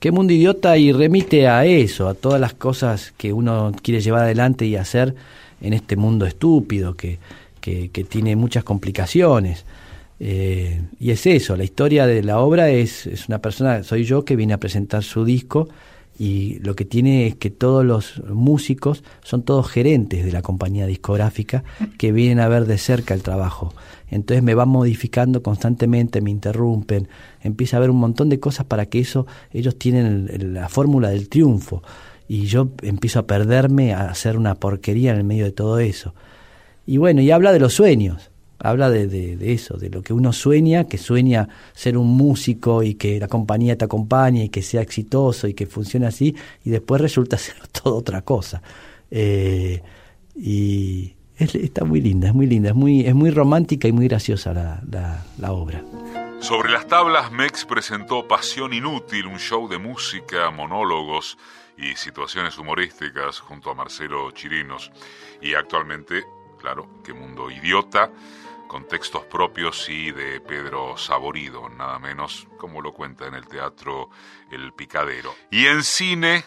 ¿Qué mundo idiota? Y remite a eso, a todas las cosas que uno quiere llevar adelante y hacer en este mundo estúpido que, que, tiene muchas complicaciones. Eh, y es eso, la historia de la obra es, es una persona, soy yo que viene a presentar su disco y lo que tiene es que todos los músicos son todos gerentes de la compañía discográfica que vienen a ver de cerca el trabajo. Entonces me van modificando constantemente, me interrumpen, empieza a haber un montón de cosas para que eso, ellos tienen la fórmula del triunfo y yo empiezo a perderme a hacer una porquería en el medio de todo eso. Y bueno, y habla de los sueños habla de, eso, de lo que uno sueña, que sueña ser un músico y que la compañía te acompañe y que sea exitoso y que funcione así, y después resulta <laughs> ser todo otra cosa. Eh, y está muy linda, es muy linda, es muy, es muy romántica y muy graciosa la, la, la obra. Sobre las tablas, Mex presentó Pasión Inútil, un show de música, monólogos y situaciones humorísticas junto a Marcelo Chirinos. Y actualmente, claro, qué mundo idiota, con textos propios y de Pedro Saborido, nada menos, como lo cuenta en el teatro El Picadero. Y en cine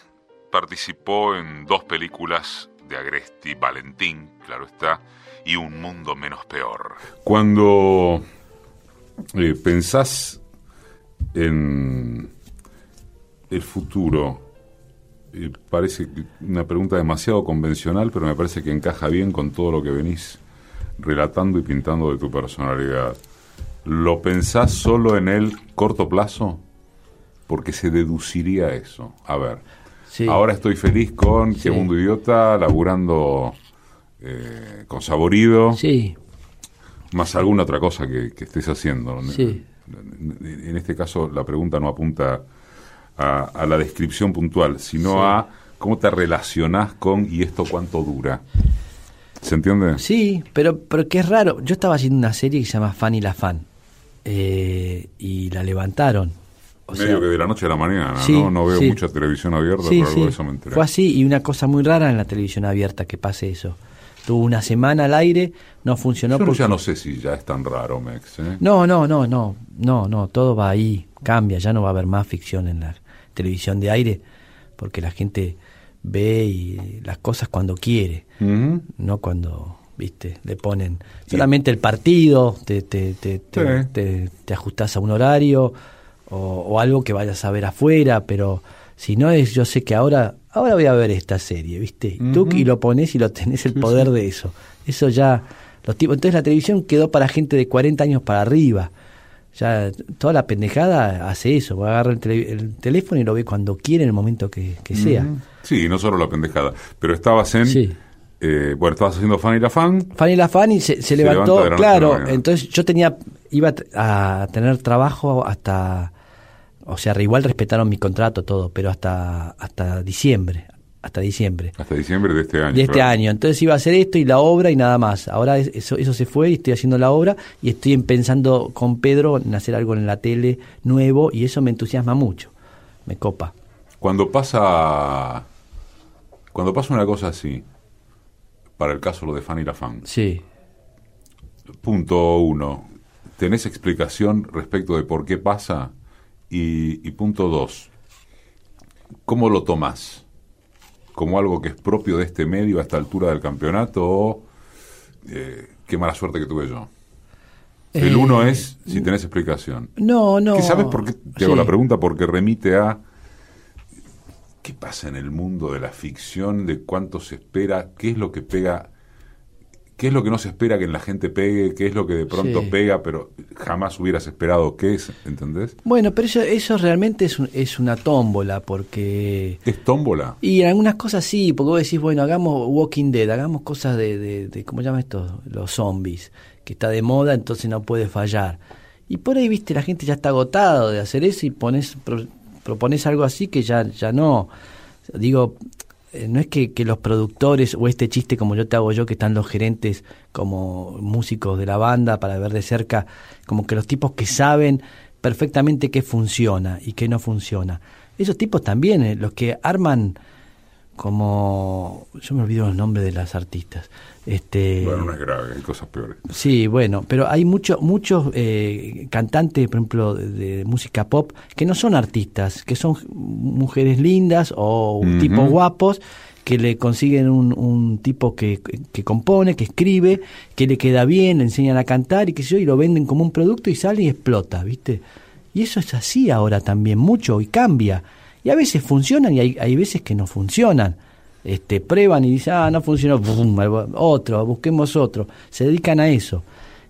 participó en dos películas Agresti, Valentín, claro está, y Un Mundo Menos Peor. Cuando eh, pensás en el futuro, eh, parece una pregunta demasiado convencional, pero me parece que encaja bien con todo lo que venís relatando y pintando de tu personalidad, ¿lo pensás solo en el corto plazo? Porque se deduciría eso. A ver, Sí. Ahora estoy feliz con. Que Mundo Idiota, laburando eh, con Saborido, Sí, más alguna otra cosa que, que estés haciendo. Sí. En este caso, la pregunta no apunta a, a la descripción puntual, sino a cómo te relacionás con y esto cuánto dura. ¿Se entiende? sí, pero, pero que es raro. Yo estaba haciendo una serie que se llama Fanny la Fan eh, y la levantaron. O Medio sea, que de la noche a la mañana, Sí, ¿no? No veo sí. mucha televisión abierta, Sí, pero algo de eso me enteré. Fue así y una cosa muy rara en la televisión abierta que pase eso. Tuvo una semana al aire, no funcionó Yo porque... ya no sé si ya es tan raro, Mex. ¿eh? No, no, no, no, no, no, todo va ahí, cambia, ya no va a haber más ficción en la televisión de aire, porque la gente ve y las cosas cuando quiere, no cuando, viste, le ponen solamente el partido, te, te, te, te, Sí. te- te ajustás a un horario o, o algo que vayas a ver afuera, pero si no es, yo sé que ahora, ahora voy a ver esta serie, viste, y tú y lo pones y lo tenés el poder de eso, eso ya, los tipos, entonces la televisión quedó para gente de 40 años para arriba. Ya toda la pendejada hace eso, agarra el, tele- el teléfono y lo ve cuando quiere en el momento que, que sea. Sí, no solo la pendejada. Pero estabas en. Sí. eh, bueno, estabas haciendo Fan y la Fan. Fanny la Fanny se, se levantó, levanta claro, entonces yo tenía, iba a tener trabajo hasta, o sea, igual respetaron mi contrato todo, pero hasta, hasta diciembre, hasta diciembre Hasta diciembre de este año. de este claro. año. Entonces iba a hacer esto y la obra y nada más. Ahora es- eso, eso se fue y estoy haciendo la obra y estoy pensando con Pedro en hacer algo en la tele nuevo y eso me entusiasma mucho, me copa. Cuando pasa. Cuando pasa una cosa así, para el caso lo de Fan y la Fan, Sí. punto uno, ¿tenés explicación respecto de por qué pasa? Y, y punto dos, ¿cómo lo tomás? ¿Como algo que es propio de este medio a esta altura del campeonato o eh, qué mala suerte que tuve yo? El Eh, uno es si tenés explicación. No, no. ¿Qué sabes por qué te hago Sí. la pregunta? Porque remite a qué pasa en el mundo de la ficción, de cuánto se espera, qué es lo que pega, qué es lo que no se espera que la gente pegue, qué es lo que de pronto Sí. pega, pero jamás hubieras esperado que es, ¿entendés? Bueno, pero eso, eso realmente es, un- es una tómbola porque... Es tómbola. Y en algunas cosas sí, porque vos decís, bueno, hagamos Walking Dead, hagamos cosas de, de, de ¿cómo se llama esto? Los zombies, que está de moda, entonces no puede fallar. Y por ahí, viste, la gente ya está agotado de hacer eso y pones, pro- propones algo así que ya, ya no. Digo, no es que, que los productores o este chiste como yo te hago yo, que están los gerentes como músicos de la banda para ver de cerca, como que los tipos que saben perfectamente qué funciona y qué no funciona. Esos tipos también, eh, los que arman como yo me olvido los nombres de las artistas este Bueno, no es grave, hay cosas peores. sí bueno pero hay muchos muchos eh, cantantes por ejemplo de, de música pop que no son artistas que son mujeres lindas o tipos guapos que le consiguen un, un tipo que, que compone, que escribe, que le queda bien, le enseñan a cantar y que yo, y lo venden como un producto y sale y explota, ¿viste? Y eso es así ahora también, mucho, y cambia. Y a veces funcionan y hay, hay veces que no funcionan. Este, prueban y dicen, ah, no funcionó, bum, otro, busquemos otro. Se dedican a eso.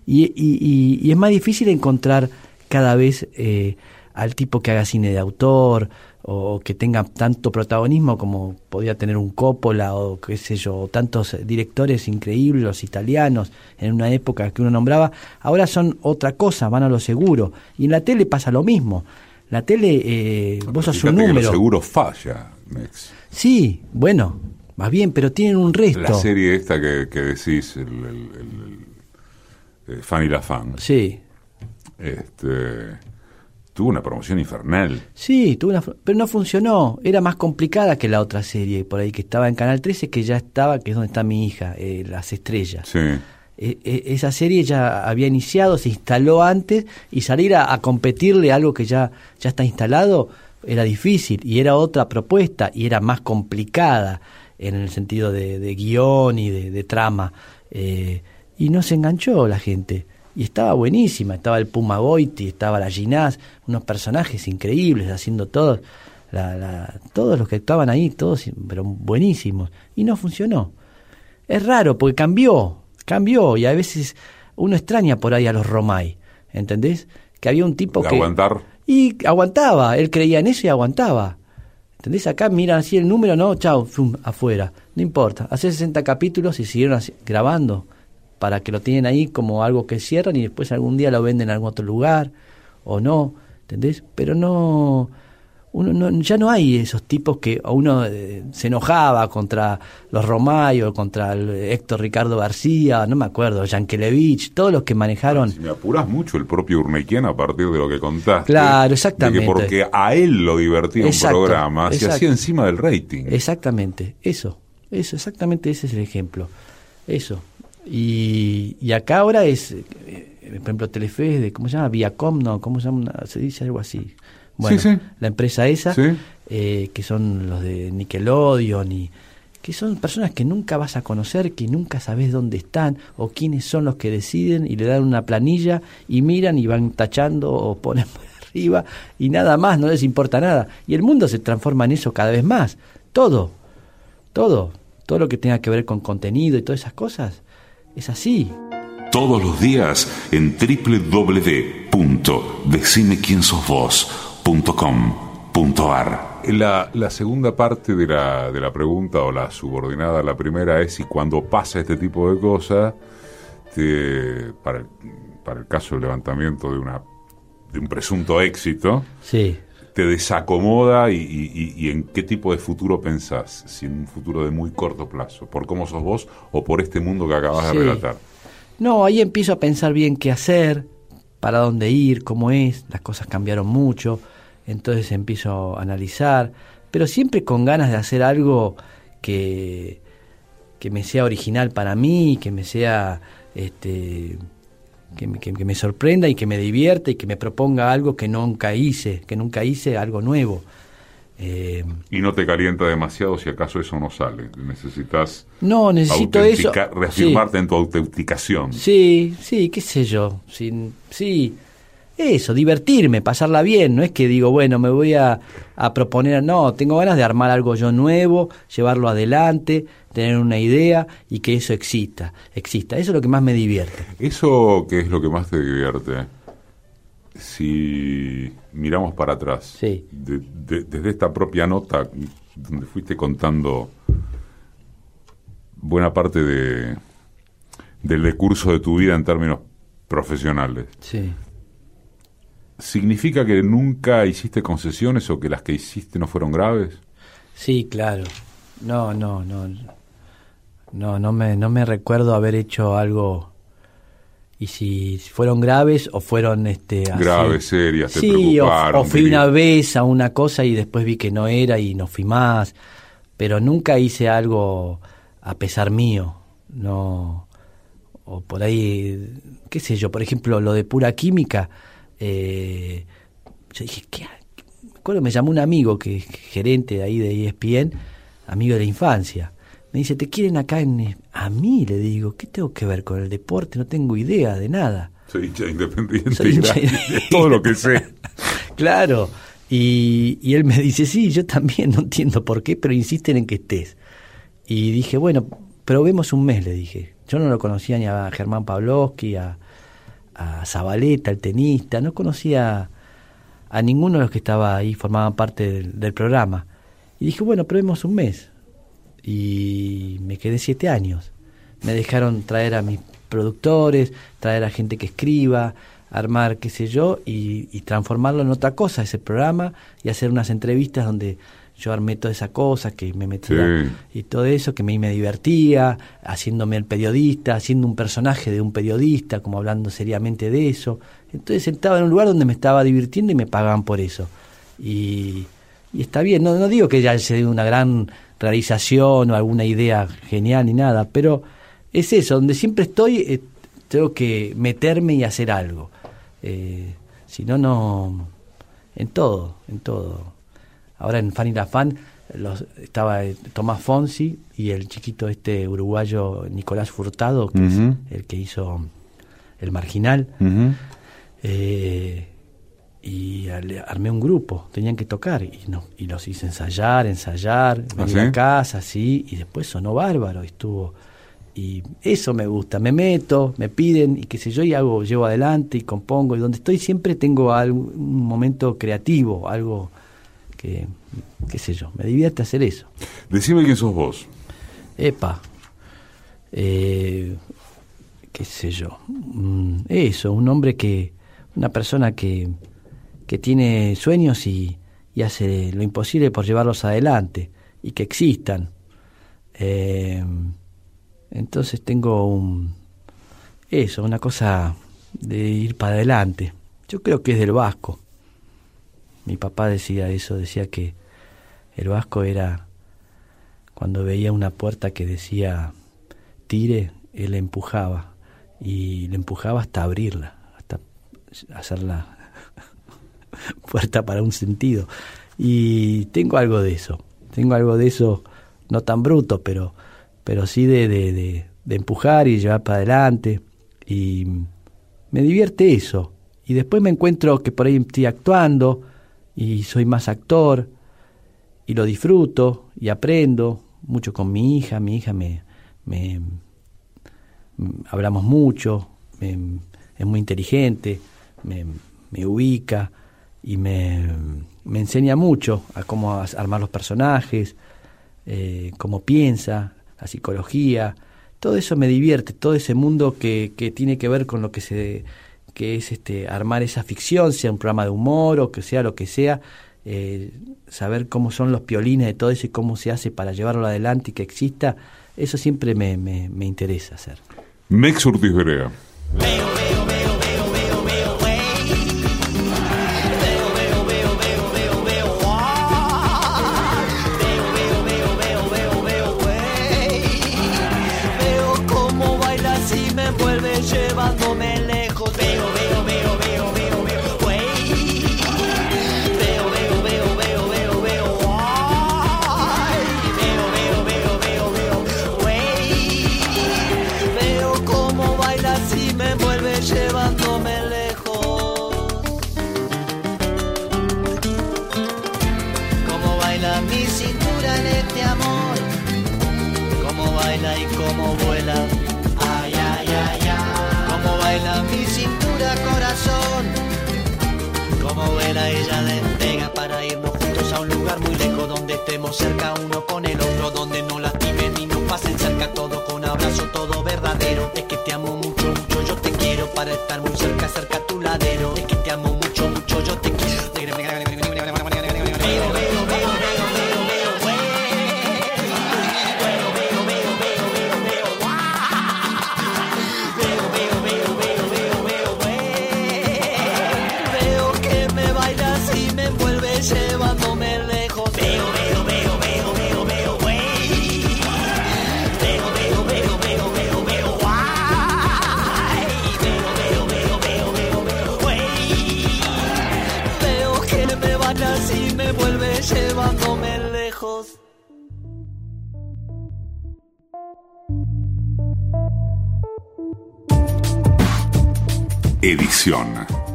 Y, y, es más difícil encontrar cada vez eh, al tipo que haga cine de autor o que tenga tanto protagonismo como podía tener un Coppola o qué sé yo, tantos directores increíbles, los italianos, en una época que uno nombraba, ahora son otra cosa, van a lo seguro. Y en la tele pasa lo mismo. La tele, eh, vos sos un que número. lo seguro falla, Mex. Sí, bueno, más bien, pero tienen un resto. La serie esta que, que decís, el, el- el- el Fan y la Fan, Sí, este, tuvo una promoción infernal. sí, tuvo una, pero no funcionó. Era más complicada que la otra serie por ahí que estaba en Canal 13, que ya estaba, que es donde está mi hija, eh, Las Estrellas. Sí. E- e- esa serie ya había iniciado, se instaló antes y salir a, competirle algo que ya, ya está instalado era difícil y era otra propuesta y era más complicada en el sentido de, guion y de, de trama. Eh, y no se enganchó la gente. Y estaba buenísima, estaba el Puma Goiti, estaba la Ginás, unos personajes increíbles haciendo todos, la, la- todos los que estaban ahí, todos, pero buenísimos. Y no funcionó. Es raro porque cambió, cambió y a veces uno extraña por ahí a los Romay, ¿entendés? Que había un tipo De que... aguantar. Y aguantaba, él creía en eso y aguantaba. ¿Entendés? Acá miran así el número, no, chao, fum, afuera. No importa. Hace 60 capítulos y siguieron grabando para que lo tienen ahí como algo que cierran y después algún día lo venden en algún otro lugar o no. ¿Entendés? Pero no uno ya no hay esos tipos que uno eh, se enojaba contra los Romayo, contra el Héctor Ricardo García, no me acuerdo, Yankelevich, todos los que manejaron. Si me apuras mucho el propio Urnequian a partir de lo que contaste. Claro, exactamente. porque a él lo divertía un programa, se hacía encima del rating. Exactamente, eso, eso, exactamente ese es el ejemplo. Eso. Y, y acá ahora es, eh, por ejemplo, Telefe, de, ¿cómo se llama? Viacom, no, ¿cómo se llama? Se dice algo así bueno, la empresa esa, eh, que son los de Nickelodeon y que son personas que nunca vas a conocer, que nunca sabes dónde están o quiénes son los que deciden y le dan una planilla y miran y van tachando o ponen <laughs> por arriba y nada más, no les importa nada. Y el mundo se transforma en eso cada vez más. Todo, todo, todo lo que tenga que ver con contenido y todas esas cosas, es así. Todos los días en www.decimequiensosvos .com.ar. La, la segunda parte de la, de la pregunta o la subordinada a la primera es si cuando pasa este tipo de cosas, para, el, para el caso del levantamiento de, una, de un presunto éxito, sí. te desacomoda y, y, en qué tipo de futuro pensás, si en un futuro de muy corto plazo, por cómo sos vos o por este mundo que acabas de relatar. No, ahí empiezo a pensar bien qué hacer, para dónde ir, cómo es, las cosas cambiaron mucho entonces empiezo a analizar, pero siempre con ganas de hacer algo que, que me sea original para mí, que me sea este que que, me sorprenda y que me divierta y que me proponga algo que nunca hice, que nunca hice algo nuevo. Eh, y no te calienta demasiado si acaso eso no sale. Necesitas no necesito eso reafirmarte en tu autenticación. Sí, sí, qué sé yo. Sí, sí, eso, divertirme, pasarla bien. No es que digo, bueno, me voy a, proponer, no, tengo ganas de armar algo yo nuevo, llevarlo adelante, tener una idea y que eso exista. exista. Eso es lo que más me divierte. ¿Eso qué es lo que más te divierte? Si miramos para atrás, sí. desde esta propia nota donde fuiste contando buena parte de, del decurso de tu vida en términos profesionales. Sí. ¿Significa que nunca hiciste concesiones o que las que hiciste no fueron graves? Sí, claro. No, no, no. No, no me, no me recuerdo haber hecho algo. Y si fueron graves o fueron este graves, serias, te sí, o, fui una vez a una cosa y después vi que no era y no fui más. Pero nunca hice algo a pesar mío. No. O por ahí, qué sé yo, por ejemplo, lo de pura química eh, yo dije, ¿qué? Me acuerdo, me llamó un amigo que es gerente de ahí de ESPN, amigo de la infancia. Me dice, ¿te quieren acá en...? A mí, le digo, ¿qué tengo que ver con el deporte? No tengo idea de nada. Soy hincha independiente de todo lo que sé. <laughs> claro. Y, y, él me dice, sí, yo también no entiendo por qué, pero insisten en que estés. Y dije, bueno, probemos un mes, le dije. Yo no lo conocía ni a Germán Pavlovsky, a, a Zabaleta, el tenista, no conocía a ninguno de los que estaba ahí, formaban parte del, programa. Y dije, bueno, probemos un mes. Y me quedé siete años. Me dejaron traer a mis productores, traer a gente que escriba, armar, qué sé yo, y, y transformarlo en otra cosa, ese programa, y hacer unas entrevistas donde yo armé toda esa cosa, que me metía y todo eso, que me, me divertía, haciéndome el periodista, haciendo un personaje de un periodista, como hablando seriamente de eso. Entonces sentaba en un lugar donde me estaba divirtiendo y me pagaban por eso. Y, y está bien, no, no digo que ya sea una gran realización o alguna idea genial ni nada, pero es eso, donde siempre estoy, eh, tengo que meterme y hacer algo. Eh, si no, no, en todo, en todo. Ahora en Fan y la Fan los, estaba eh, Tomás Fonsi y el chiquito este uruguayo Nicolás Furtado, que es el que hizo El Marginal. Eh, y armé un grupo, tenían que tocar y, no, y los hice ensayar, ensayar, ¿Ah, venir a casa, sí, y después sonó bárbaro, estuvo y eso me gusta, me meto, me piden y qué sé yo y hago, llevo adelante y compongo y donde estoy siempre tengo algún, un momento creativo, algo que, qué sé yo, me divierte hacer eso. Decime quién sos vos. Epa, eh, qué sé yo, mm, eso, un hombre que, una persona que, que tiene sueños y, y hace lo imposible por llevarlos adelante y que existan. Eh, entonces tengo un, eso, una cosa de ir para adelante. Yo creo que es del vasco. Mi papá decía eso, decía que el vasco era cuando veía una puerta que decía tire, él empujaba y le empujaba hasta abrirla, hasta hacerla <laughs> puerta para un sentido. Y tengo algo de eso, tengo algo de eso, no tan bruto, pero, pero sí de, de, de, empujar y llevar para adelante. Y me divierte eso. Y después me encuentro que por ahí estoy actuando y soy más actor y lo disfruto y aprendo mucho con mi hija. Mi hija me, me hablamos mucho, es muy inteligente, me, me ubica y me, me, enseña mucho a cómo armar los personajes, eh, cómo piensa, la psicología, todo eso me divierte, todo ese mundo que, que tiene que ver con lo que se que es este armar esa ficción, sea un programa de humor o que sea lo que sea, eh, saber cómo son los piolines de todo eso y cómo se hace para llevarlo adelante y que exista, eso siempre me, me, me interesa hacer. Mex Ortiz ella despega para irnos juntos a un lugar muy lejos donde estemos cerca uno con el otro, donde no lastimen ni nos pasen cerca, todo con abrazo, todo verdadero. Es que te amo mucho, mucho, yo te quiero para estar muy cerca, cerca a tu ladero. Es que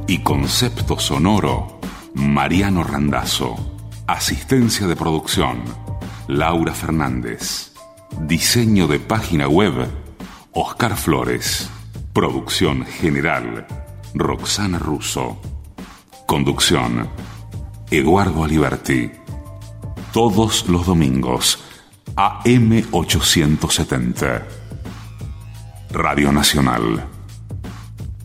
Y concepto sonoro, Mariano Randazzo. Asistencia de producción, Laura Fernández. Diseño de página web, Oscar Flores. Producción general, Roxana Russo. Conducción, Eduardo Aliberti. Todos los domingos, AM870. Radio Nacional